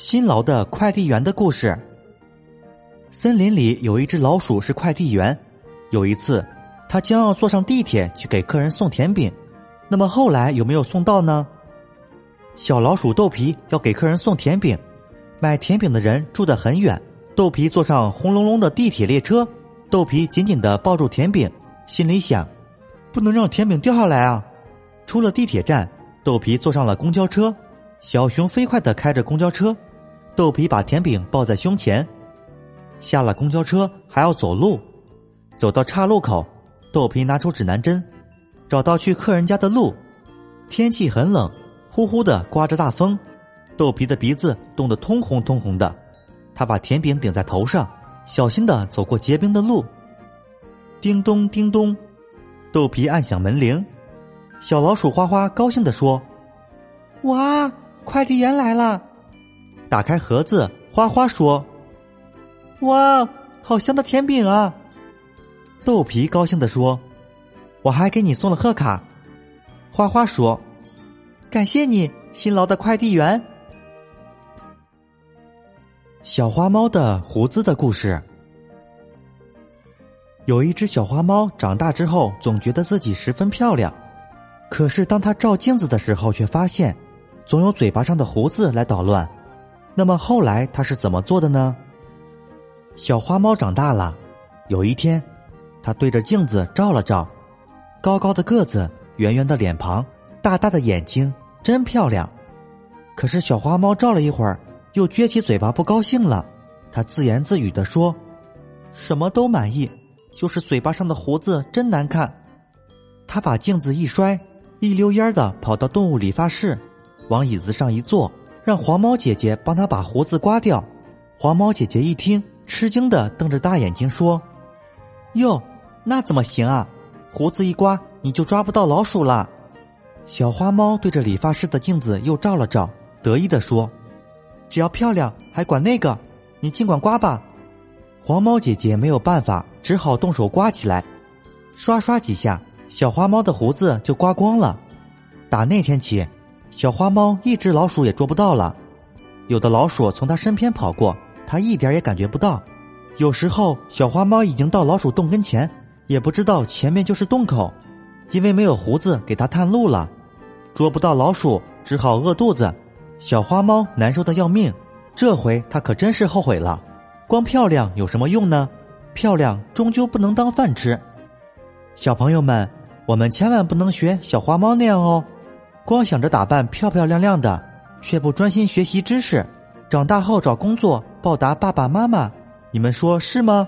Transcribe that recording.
辛劳的快递员的故事。森林里有一只老鼠是快递员。有一次，他将要坐上地铁去给客人送甜饼。那么后来有没有送到呢？小老鼠豆皮要给客人送甜饼，买甜饼的人住得很远。豆皮坐上轰隆隆的地铁列车，豆皮紧紧的抱住甜饼，心里想：不能让甜饼掉下来啊！出了地铁站，豆皮坐上了公交车。小熊飞快的开着公交车。豆皮把甜饼抱在胸前，下了公交车还要走路，走到岔路口，豆皮拿出指南针，找到去客人家的路。天气很冷，呼呼的刮着大风，豆皮的鼻子冻得通红通红的。他把甜饼顶在头上，小心的走过结冰的路。叮咚叮咚，豆皮按响门铃，小老鼠花花高兴的说：“哇，快递员来了！”打开盒子，花花说：“哇，好香的甜饼啊！”豆皮高兴的说：“我还给你送了贺卡。”花花说：“感谢你，辛劳的快递员。”小花猫的胡子的故事。有一只小花猫长大之后，总觉得自己十分漂亮，可是当它照镜子的时候，却发现总有嘴巴上的胡子来捣乱。那么后来他是怎么做的呢？小花猫长大了，有一天，它对着镜子照了照，高高的个子，圆圆的脸庞，大大的眼睛，真漂亮。可是小花猫照了一会儿，又撅起嘴巴不高兴了。它自言自语的说：“什么都满意，就是嘴巴上的胡子真难看。”它把镜子一摔，一溜烟的跑到动物理发室，往椅子上一坐。让黄猫姐姐帮他把胡子刮掉。黄猫姐姐一听，吃惊的瞪着大眼睛说：“哟，那怎么行啊？胡子一刮，你就抓不到老鼠了。”小花猫对着理发师的镜子又照了照，得意的说：“只要漂亮，还管那个？你尽管刮吧。”黄猫姐姐没有办法，只好动手刮起来。刷刷几下，小花猫的胡子就刮光了。打那天起。小花猫一只老鼠也捉不到了，有的老鼠从它身边跑过，它一点也感觉不到。有时候小花猫已经到老鼠洞跟前，也不知道前面就是洞口，因为没有胡子给它探路了。捉不到老鼠，只好饿肚子。小花猫难受的要命，这回它可真是后悔了。光漂亮有什么用呢？漂亮终究不能当饭吃。小朋友们，我们千万不能学小花猫那样哦。光想着打扮漂漂亮亮的，却不专心学习知识，长大后找工作报答爸爸妈妈，你们说是吗？